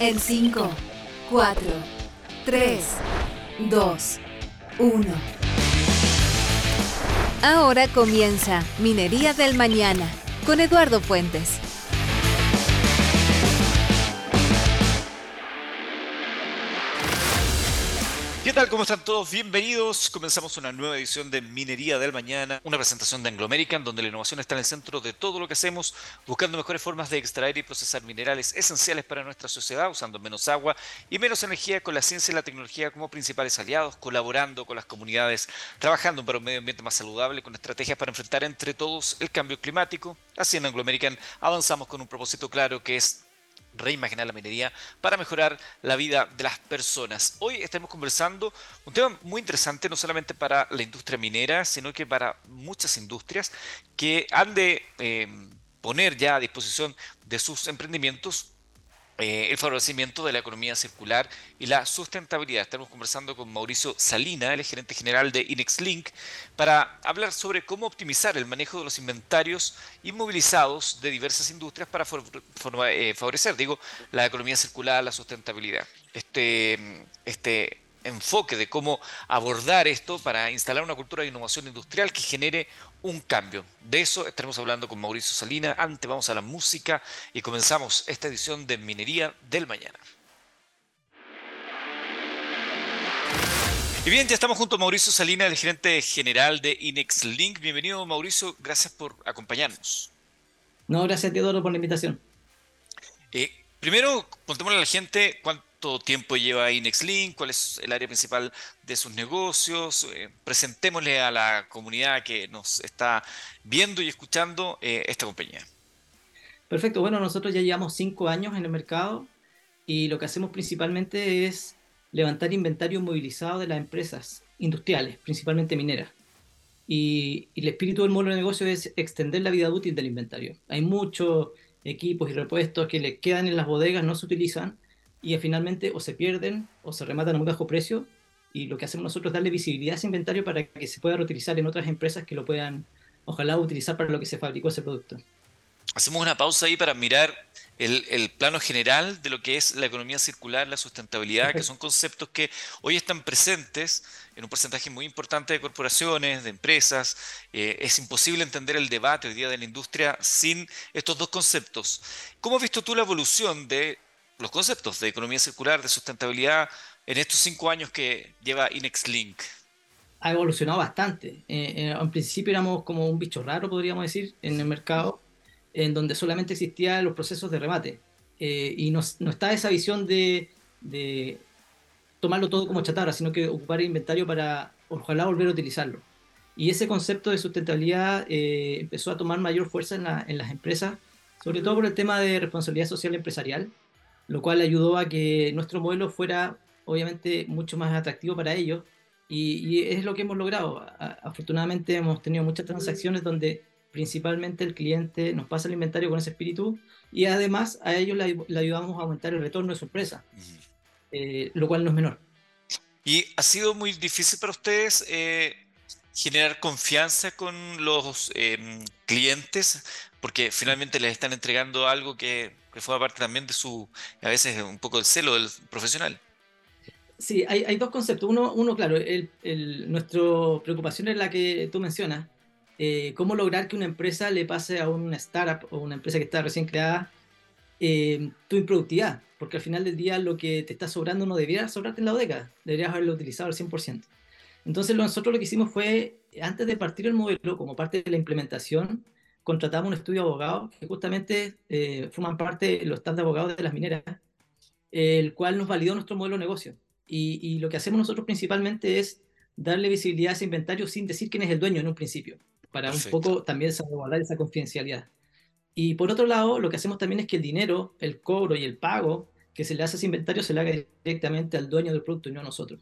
En 5, 4, 3, 2, 1. Ahora comienza Minería del Mañana con Eduardo Fuentes. ¿Qué tal? ¿Cómo están todos? Bienvenidos. Comenzamos una nueva edición de Minería del Mañana, una presentación de Anglo American donde la innovación está en el centro de todo lo que hacemos, buscando mejores formas de extraer y procesar minerales esenciales para nuestra sociedad, usando menos agua y menos energía con la ciencia y la tecnología como principales aliados, colaborando con las comunidades, trabajando para un medio ambiente más saludable, con estrategias para enfrentar entre todos el cambio climático. Así en Anglo American avanzamos con un propósito claro que es reimaginar la minería para mejorar la vida de las personas. Hoy estamos conversando un tema muy interesante, no solamente para la industria minera, sino que para muchas industrias que han de eh, poner ya a disposición de sus emprendimientos eh, el favorecimiento de la economía circular y la sustentabilidad. Estamos conversando con Mauricio Salina, el gerente general de InexLink, para hablar sobre cómo optimizar el manejo de los inventarios inmovilizados de diversas industrias para eh, favorecer, digo, la economía circular, la sustentabilidad. Este, este enfoque de cómo abordar esto para instalar una cultura de innovación industrial que genere un cambio. De eso estaremos hablando con Mauricio Salina. Antes vamos a la música y comenzamos esta edición de Minería del Mañana. Y bien, ya estamos junto a Mauricio Salina, el gerente general de InexLink. Bienvenido, Mauricio. Gracias por acompañarnos. No, gracias a ti, por la invitación. Eh, primero, contémosle a la gente cuánto todo tiempo lleva InexLink, cuál es el área principal de sus negocios. Eh, presentémosle a la comunidad que nos está viendo y escuchando eh, esta compañía. Perfecto, bueno, nosotros ya llevamos cinco años en el mercado y lo que hacemos principalmente es levantar inventario movilizado de las empresas industriales, principalmente mineras. Y, y el espíritu del modelo de negocio es extender la vida útil del inventario. Hay muchos equipos y repuestos que le quedan en las bodegas, no se utilizan, y finalmente o se pierden o se rematan a muy bajo precio y lo que hacemos nosotros es darle visibilidad a ese inventario para que se pueda reutilizar en otras empresas que lo puedan, ojalá, utilizar para lo que se fabricó ese producto. Hacemos una pausa ahí para mirar el, el plano general de lo que es la economía circular, la sustentabilidad, que son conceptos que hoy están presentes en un porcentaje muy importante de corporaciones, de empresas. Eh, es imposible entender el debate hoy día de la industria sin estos dos conceptos. ¿Cómo has visto tú la evolución de los conceptos de economía circular, de sustentabilidad, en estos cinco años que lleva InexLink? Ha evolucionado bastante. Eh, eh, en principio éramos como un bicho raro, podríamos decir, en el mercado, en donde solamente existían los procesos de remate. Eh, y no, no, está esa visión de, de, tomarlo todo como chatarra, sino que ocupar el inventario para ojalá volver a utilizarlo. Y ese concepto de sustentabilidad empezó a tomar mayor fuerza en, la, en las empresas, sobre todo por el tema de responsabilidad social empresarial, lo cual ayudó a que nuestro modelo fuera obviamente mucho más atractivo para ellos y, es lo que hemos logrado. afortunadamente hemos tenido muchas transacciones donde principalmente el cliente nos pasa el inventario con ese espíritu y además a ellos le, ayudamos a aumentar el retorno de su empresa, eh, lo cual no es menor. ¿Y ha sido muy difícil para ustedes eh, generar confianza con los em, clientes? Porque finalmente les están entregando algo que que forma parte también de su, a veces un poco del celo del profesional. Sí, hay, hay dos conceptos. Uno, uno claro, el, el, nuestra preocupación es la que tú mencionas. Eh, cómo lograr que una empresa le pase a una startup o una empresa que está recién creada eh, tu improductividad, porque al final del día lo que te está sobrando no debería sobrarte en la década, deberías haberlo utilizado al 100%. Entonces nosotros lo que hicimos fue, antes de partir el modelo, como parte de la implementación, contratamos un estudio de abogados que justamente eh, forman parte de los staff de abogados de las mineras, el cual nos validó nuestro modelo de negocio. Y, lo que hacemos nosotros principalmente es darle visibilidad a ese inventario sin decir quién es el dueño en un principio, para un poco también salvaguardar esa confidencialidad. Y por otro lado, lo que hacemos también es que el dinero, el cobro y el pago que se le hace a ese inventario se le haga directamente al dueño del producto y no a nosotros.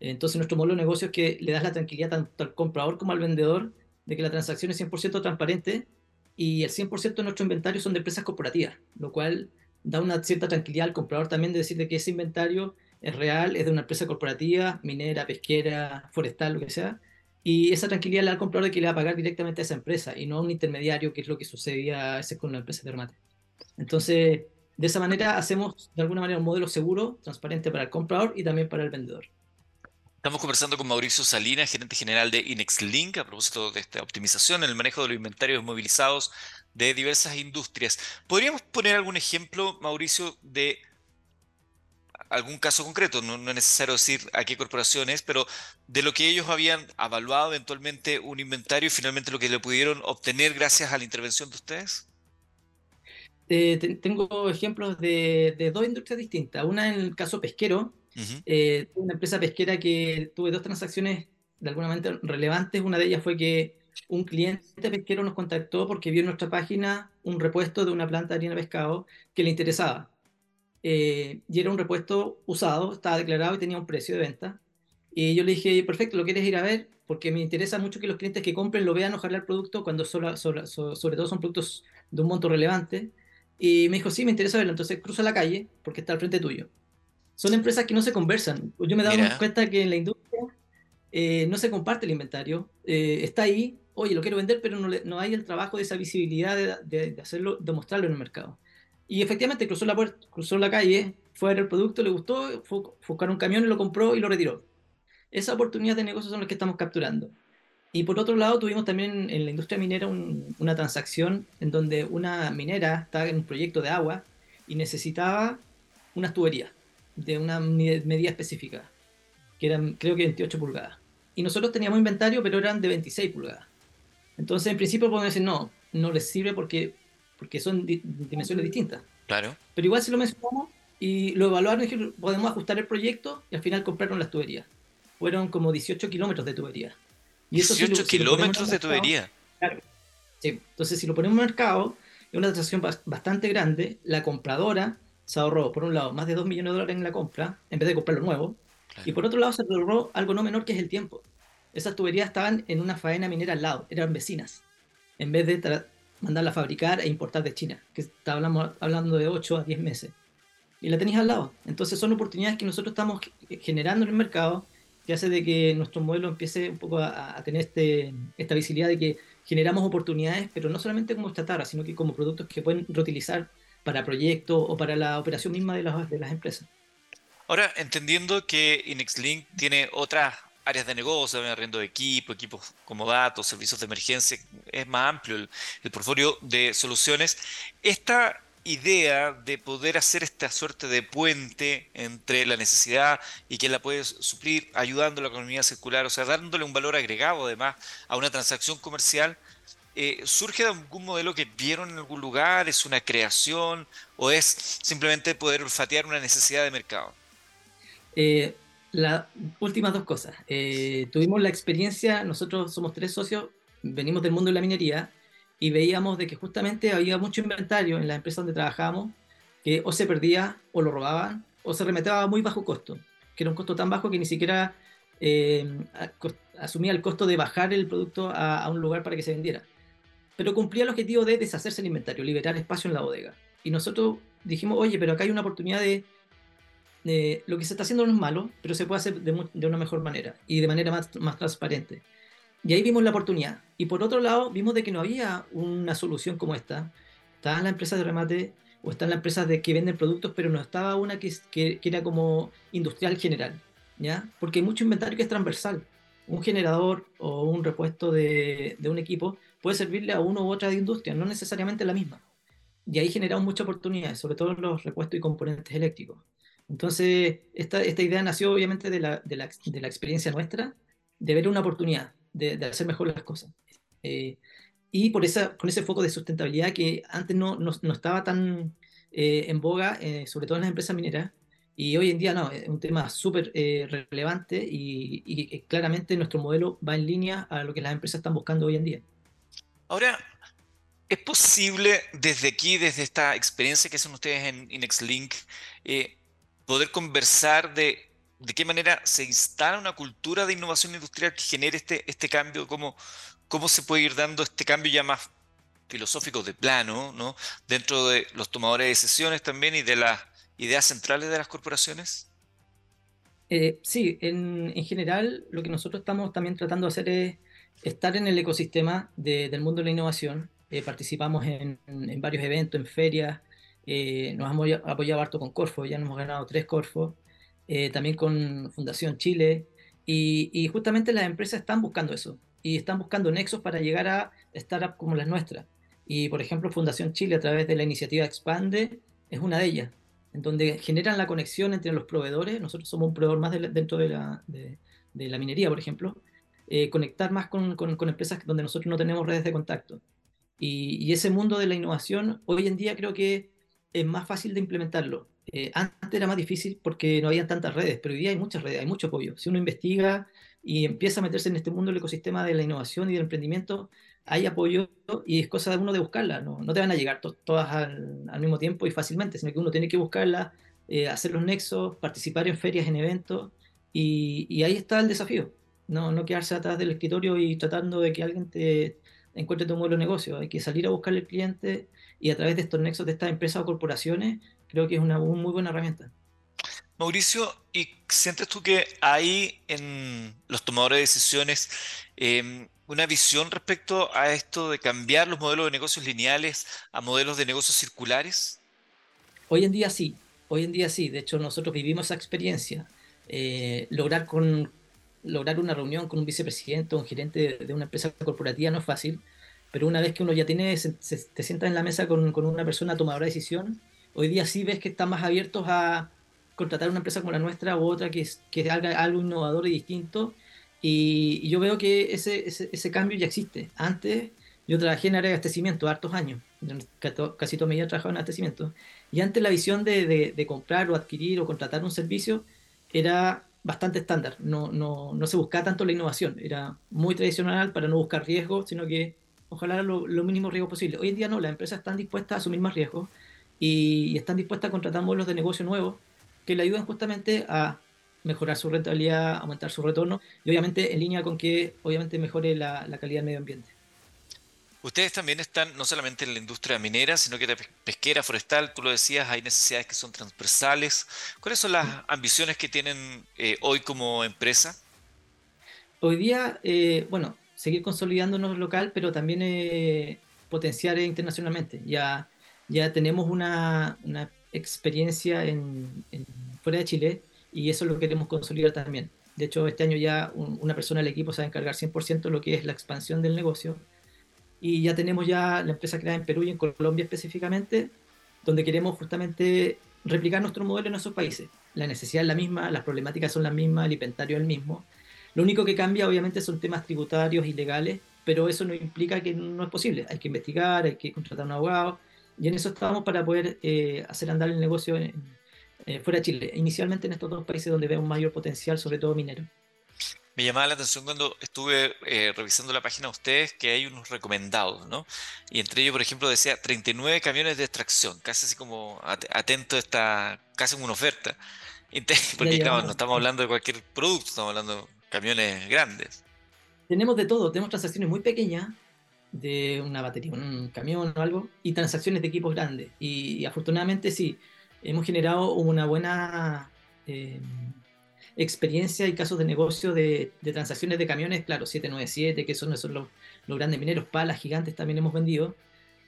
Entonces, nuestro modelo de negocio es que le das la tranquilidad tanto al comprador como al vendedor de que la transacción es 100% transparente y el 100% de nuestro inventario son de empresas corporativas, lo cual da una cierta tranquilidad al comprador también de decir de que ese inventario es real, es de una empresa corporativa, minera, pesquera, forestal, lo que sea, y esa tranquilidad le da al comprador de que le va a pagar directamente a esa empresa y no a un intermediario, que es lo que sucedía a veces con la empresa de remate. Entonces, De esa manera hacemos de alguna manera un modelo seguro, transparente para el comprador y también para el vendedor. Estamos conversando con Mauricio Salinas, gerente general de InexLink, a propósito de esta optimización en el manejo de los inventarios movilizados de diversas industrias. ¿Podríamos poner algún ejemplo, Mauricio, de algún caso concreto? No, es necesario decir a qué corporaciones, pero de lo que ellos habían evaluado eventualmente un inventario y finalmente lo que le pudieron obtener gracias a la intervención de ustedes. Eh, tengo ejemplos de, dos industrias distintas. Una en el caso pesquero, uh -huh. eh, una empresa pesquera que tuve dos transacciones de alguna manera relevantes. Una de ellas fue que un cliente pesquero nos contactó porque vio en nuestra página un repuesto de una planta de harina de pescado que le interesaba. Eh, y era un repuesto usado, estaba declarado y tenía un precio de venta. Y yo le dije, perfecto, ¿lo quieres ir a ver? Porque me interesa mucho que los clientes que compren lo vean, ojalá el producto, cuando solo, solo, sobre todo son productos de un monto relevante. Y me dijo, sí, me interesa verlo. Entonces cruza la calle porque está al frente tuyo. Son empresas que no se conversan. Yo me he dado Mira. cuenta que en la industria eh, no se comparte el inventario. Eh, está ahí, oye, lo quiero vender, pero no, le, no hay el trabajo de esa visibilidad de, de, de, hacerlo, de mostrarlo en el mercado. Y efectivamente cruzó la, puerta, cruzó la calle, fue a ver el producto, le gustó, fue, fue a buscar un camión y lo compró y lo retiró. Esa oportunidad de negocio son las que estamos capturando. Y por otro lado, tuvimos también en la industria minera un, una transacción en donde una minera estaba en un proyecto de agua y necesitaba unas tuberías de una medida específica, que eran creo que 28 pulgadas. Y nosotros teníamos inventario, pero eran de 26 pulgadas. Entonces, en principio podemos decir, no, no les sirve porque, porque son di dimensiones distintas. Claro. Pero igual si lo mencionamos y lo evaluaron, podemos ajustar el proyecto y al final compraron las tuberías. Fueron como 18 kilómetros de tubería. Y eso 18 si lo, kilómetros si de tubería. Claro. Sí. Entonces, si lo ponemos en mercado, es una transacción bastante grande. La compradora se ahorró, por un lado, más de 2 millones de dólares en la compra, en vez de comprar lo nuevo. Claro. Y por otro lado, se ahorró algo no menor que es el tiempo. Esas tuberías estaban en una faena minera al lado, eran vecinas. En vez de mandarla a fabricar e importar de China, que estábamos hablando de 8 a 10 meses. Y la tenéis al lado. Entonces, son oportunidades que nosotros estamos generando en el mercado que hace de que nuestro modelo empiece un poco a, a tener este, esta visibilidad de que generamos oportunidades, pero no solamente como chatarra, sino que como productos que pueden reutilizar para proyectos o para la operación misma de las, de las empresas. Ahora, entendiendo que InexLink tiene otras áreas de negocio, arriendo de equipo, equipos como datos, servicios de emergencia, es más amplio el, el portfolio de soluciones. Esta idea de poder hacer esta suerte de puente entre la necesidad y quién la puede suplir, ayudando a la economía circular, o sea, dándole un valor agregado además a una transacción comercial, eh, ¿surge de algún modelo que vieron en algún lugar? ¿Es una creación? ¿O es simplemente poder olfatear una necesidad de mercado? Eh, las últimas dos cosas. Eh, tuvimos la experiencia, nosotros somos tres socios, venimos del mundo de la minería, y veíamos de que justamente había mucho inventario en las empresas donde trabajábamos que o se perdía o lo robaban o se remetía a muy bajo costo, que era un costo tan bajo que ni siquiera asumía el costo de bajar el producto a, un lugar para que se vendiera. Pero cumplía el objetivo de deshacerse el inventario, liberar espacio en la bodega. Y nosotros dijimos, oye, pero acá hay una oportunidad de, de lo que se está haciendo no es malo, pero se puede hacer de, de una mejor manera y de manera más, más transparente. Y ahí vimos la oportunidad. Y por otro lado, vimos de que no había una solución como esta. Estaban las empresas de remate o están las empresas de, que venden productos, pero no estaba una que, que, que, era como industrial general, ¿ya? Porque hay mucho inventario que es transversal. Un generador o un repuesto de, de un equipo puede servirle a uno u otra industria, no necesariamente la misma. Y ahí generamos muchas oportunidades, sobre todo los repuestos y componentes eléctricos. Entonces, esta, esta idea nació obviamente de la, de la, de la experiencia nuestra, de ver una oportunidad de, de hacer mejor las cosas. Eh, y por esa, con ese foco de sustentabilidad que antes no, no, no estaba tan eh, en boga, eh, sobre todo en las empresas mineras, y hoy en día no, es un tema súper eh, relevante y, y, claramente nuestro modelo va en línea a lo que las empresas están buscando hoy en día. Ahora, ¿es posible desde aquí, desde esta experiencia que hacen ustedes en InexLink, poder conversar de qué manera se instala una cultura de innovación industrial que genere este, este cambio, cómo, cómo se puede ir dando este cambio ya más filosófico de plano, ¿no? dentro de los tomadores de decisiones también y de las ideas centrales de las corporaciones? Eh, sí, en, general lo que nosotros estamos también tratando de hacer es estar en el ecosistema de, del mundo de la innovación. Eh, participamos en, varios eventos, en ferias, Eh, nos hemos apoyado harto con Corfo, ya nos hemos ganado tres Corfo, eh, también con Fundación Chile, y, justamente las empresas están buscando eso, y están buscando nexos para llegar a startups como las nuestras. Y por ejemplo, Fundación Chile, a través de la iniciativa Expande, es una de ellas, en donde generan la conexión entre los proveedores, nosotros somos un proveedor más de, dentro de la, de la, minería, por ejemplo, eh, conectar más con, con, con, empresas donde nosotros no tenemos redes de contacto. Y, y, ese mundo de la innovación, hoy en día creo que es más fácil de implementarlo. Eh, antes era más difícil porque no había tantas redes, pero hoy día hay muchas redes, hay mucho apoyo. Si uno investiga y empieza a meterse en este mundo del ecosistema de la innovación y del emprendimiento, hay apoyo y es cosa de uno de buscarla. No, no te van a llegar to todas al, al, mismo tiempo y fácilmente, sino que uno tiene que buscarla, eh, hacer los nexos, participar en ferias, en eventos, y, y, ahí está el desafío. No, no quedarse atrás del escritorio y tratando de que alguien te encuentre tu modelo de negocio. Hay que salir a buscarle al cliente y a través de estos nexos de estas empresas o corporaciones, creo que es una muy buena herramienta. Mauricio, ¿y sientes tú que hay en los tomadores de decisiones eh, una visión respecto a esto de cambiar los modelos de negocios lineales a modelos de negocios circulares? Hoy en día sí, hoy en día sí. De hecho, nosotros vivimos esa experiencia. Eh, lograr, con, lograr una reunión con un vicepresidente o un gerente de, una empresa corporativa no es fácil, pero una vez que uno ya tiene, se, se, te sientas en la mesa con, con, una persona tomadora de decisión, hoy día sí ves que están más abiertos a contratar una empresa como la nuestra u otra que, que haga algo innovador y distinto y, yo veo que ese, ese, cambio ya existe. Antes yo trabajé en área de abastecimiento hartos años, casi toda mi vida he en abastecimiento, y antes la visión de, de, comprar o adquirir o contratar un servicio era bastante estándar, no, no, no se buscaba tanto la innovación, era muy tradicional para no buscar riesgos, sino que ojalá lo, lo mínimo riesgo posible. Hoy en día no, las empresas están dispuestas a asumir más riesgos y, están dispuestas a contratar modelos de negocio nuevos que le ayudan justamente a mejorar su rentabilidad, aumentar su retorno y obviamente en línea con que obviamente mejore la, la calidad del medio ambiente. Ustedes también están no solamente en la industria minera, sino que pesquera, forestal, tú lo decías, hay necesidades que son transversales. ¿Cuáles son las ambiciones que tienen eh, hoy como empresa? Hoy día, eh, bueno, seguir consolidándonos local, pero también eh, potenciar internacionalmente. Ya, ya tenemos una, una experiencia en, en, fuera de Chile, y eso lo queremos consolidar también. De hecho, este año ya un, una persona del equipo se va a encargar 100% de lo que es la expansión del negocio y ya tenemos ya la empresa creada en Perú y en Colombia específicamente, donde queremos justamente replicar nuestro modelo en esos países. La necesidad es la misma, las problemáticas son las mismas, el inventario es el mismo. Lo único que cambia obviamente son temas tributarios y legales, pero eso no implica que no es posible. Hay que investigar, hay que contratar un abogado, y en eso estamos para poder eh, hacer andar el negocio en, eh, fuera de Chile, inicialmente en estos dos países donde un mayor potencial, sobre todo minero. Me llamaba la atención cuando estuve eh, revisando la página de ustedes que hay unos recomendados, ¿no? Y entre ellos, por ejemplo, decía 39 camiones de extracción, casi así como atento a esta, casi como una oferta. Porque claro, no estamos hablando de cualquier producto, estamos hablando de camiones grandes. Tenemos de todo, tenemos transacciones muy pequeñas de una batería, un camión o algo, y transacciones de equipos grandes. Y, y afortunadamente sí, hemos generado una buena eh, experiencia y casos de negocio de, transacciones de camiones, claro, 797, que son, son los, grandes mineros, palas gigantes también hemos vendido,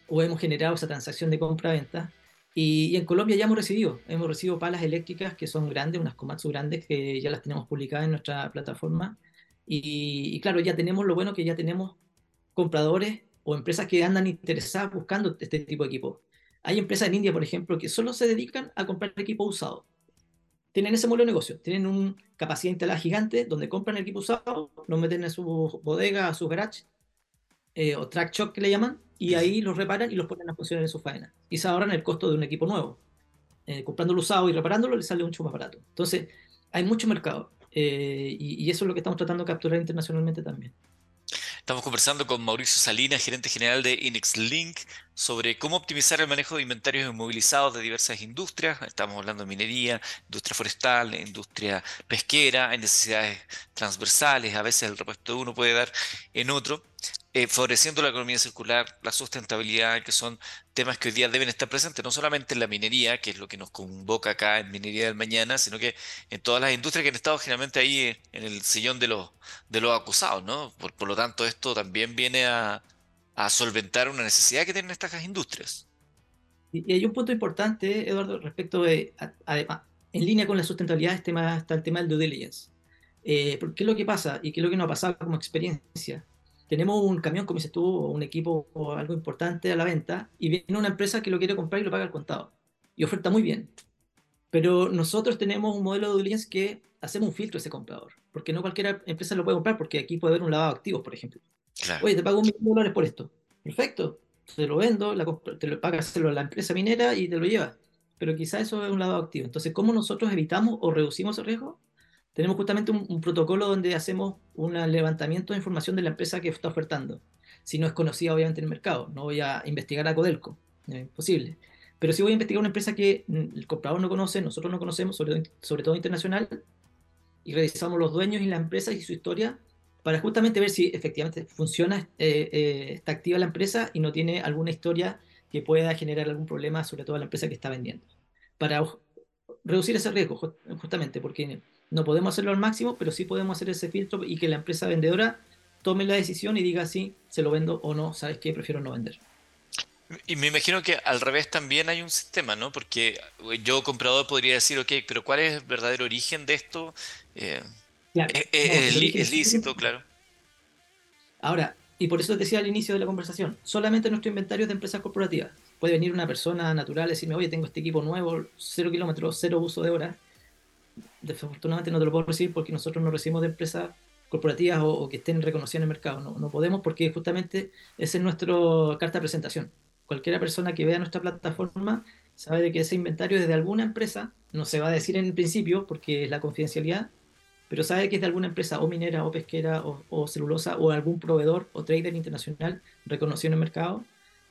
o hemos generado esa transacción de compra-venta. Y, en Colombia ya hemos recibido, hemos recibido palas eléctricas que son grandes, unas Komatsu grandes que ya las tenemos publicadas en nuestra plataforma. Y, y claro, ya tenemos lo bueno que ya tenemos compradores o empresas que andan interesadas buscando este tipo de equipo. Hay empresas en India, por ejemplo, que solo se dedican a comprar equipo usado. Tienen ese modelo de negocio, tienen una capacidad instalada gigante donde compran equipo usado, lo meten en su bodega, a su garage, eh, o track shop que le llaman, y ahí los reparan y los ponen a funcionar en su faena. Y se ahorran el costo de un equipo nuevo. Eh, comprándolo usado y reparándolo les sale mucho más barato. Entonces, hay mucho mercado. Eh, y, y eso es lo que estamos tratando de capturar internacionalmente también. Estamos conversando con Mauricio Salinas, gerente general de InexLink, sobre cómo optimizar el manejo de inventarios inmovilizados de diversas industrias. Estamos hablando de minería, industria forestal, industria pesquera, hay necesidades transversales, a veces el repuesto de uno puede dar en otro eh, favoreciendo la economía circular, la sustentabilidad, que son temas que hoy día deben estar presentes, no solamente en la minería, que es lo que nos convoca acá en Minería del Mañana, sino que en todas las industrias que han estado generalmente ahí eh, en el sillón de los, de los acusados, ¿no? Por, lo tanto, esto también viene a, solventar una necesidad que tienen estas industrias. Y, hay un punto importante, Eduardo, respecto de, además, en línea con la sustentabilidad este está el tema del due diligence. Eh, ¿Qué es lo que pasa y qué es lo que nos ha pasado como experiencia? Tenemos un camión, como dices tú, o un equipo o algo importante a la venta y viene una empresa que lo quiere comprar y lo paga al contado. Y oferta muy bien. Pero nosotros tenemos un modelo de due diligence que hacemos un filtro a ese comprador. Porque no cualquier empresa lo puede comprar porque aquí puede haber un lavado de activos, por ejemplo. Oye, te pago un millón de dólares por esto. Perfecto. Te lo vendo, te lo pagas a la empresa minera y te lo llevas. Pero quizá eso es un lavado activo. Entonces, ¿cómo nosotros evitamos o reducimos el riesgo? Tenemos justamente un, protocolo donde hacemos un levantamiento de información de la empresa que está ofertando. Si no es conocida, obviamente, en el mercado. No voy a investigar a Codelco, es imposible. Pero si voy a investigar una empresa que mm, el comprador no conoce, nosotros no conocemos, sobre, sobre todo internacional, y revisamos los dueños y la empresa y su historia para justamente ver si efectivamente funciona, eh, eh, está activa la empresa y no tiene alguna historia que pueda generar algún problema, sobre todo a la empresa que está vendiendo. Para reducir ese riesgo, justamente, porque no podemos hacerlo al máximo, pero sí podemos hacer ese filtro y que la empresa vendedora tome la decisión y diga si se lo vendo o no, ¿sabes qué? Prefiero no vender. Y me imagino que al revés también hay un sistema, ¿no? Porque yo comprador podría decir, ok, pero ¿cuál es el verdadero origen de esto? Eh, es, lícito, claro. Ahora, y por eso te decía al inicio de la conversación, solamente nuestro inventario es de empresas corporativas. Puede venir una persona natural y decirme, oye, tengo este equipo nuevo, cero kilómetros, cero uso de horas, desafortunadamente no te lo puedo recibir porque nosotros no recibimos de empresas corporativas o, que estén reconocidas en el mercado. No, no podemos porque justamente esa es nuestra carta de presentación. Cualquiera persona que vea nuestra plataforma sabe de que ese inventario es de alguna empresa, no se va a decir en principio porque es la confidencialidad, pero sabe que es de alguna empresa o minera o pesquera o, celulosa o algún proveedor o trader internacional reconocido en el mercado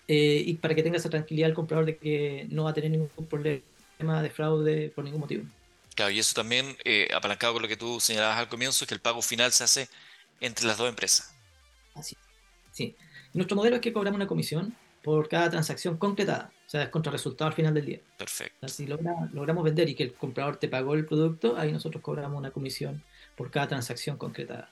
eh, y para que tenga esa tranquilidad el comprador de que no va a tener ningún problema de fraude por ningún motivo. Claro, y eso también, eh, apalancado con lo que tú señalabas al comienzo, es que el pago final se hace entre las dos empresas. Así. Sí. Nuestro modelo es que cobramos una comisión por cada transacción concretada, o sea, es contra resultado al final del día. Perfecto. si logramos vender y que el comprador te pagó el producto, ahí nosotros cobramos una comisión por cada transacción concretada.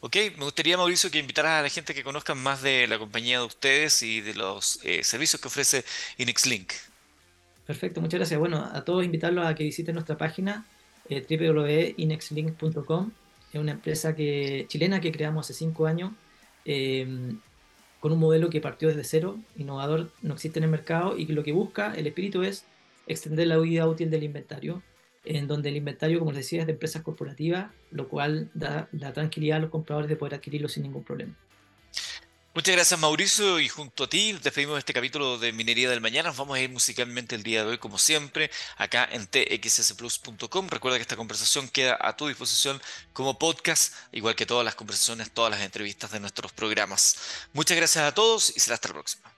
Ok, me gustaría, Mauricio, que invitaras a la gente que conozcan más de la compañía de ustedes y de los eh, servicios que ofrece InexLink. Perfecto, muchas gracias. Bueno, a todos invitarlos a que visiten nuestra página eh, www.inexlink.com. Es una empresa chilena que creamos hace cinco años em, con un modelo que partió desde cero, innovador, no existe en el mercado y que lo que busca, el espíritu es extender la vida útil del inventario, en donde el inventario, como les decía, es de empresas corporativas, lo cual da la tranquilidad a los compradores de poder adquirirlo sin ningún problema. Muchas gracias Mauricio y junto a ti despedimos este capítulo de Minería del Mañana. Nos vamos a ir musicalmente el día de hoy como siempre acá en txsplus.com. Recuerda que esta conversación queda a tu disposición como podcast, igual que todas las conversaciones, todas las entrevistas de nuestros programas. Muchas gracias a todos y será hasta la próxima.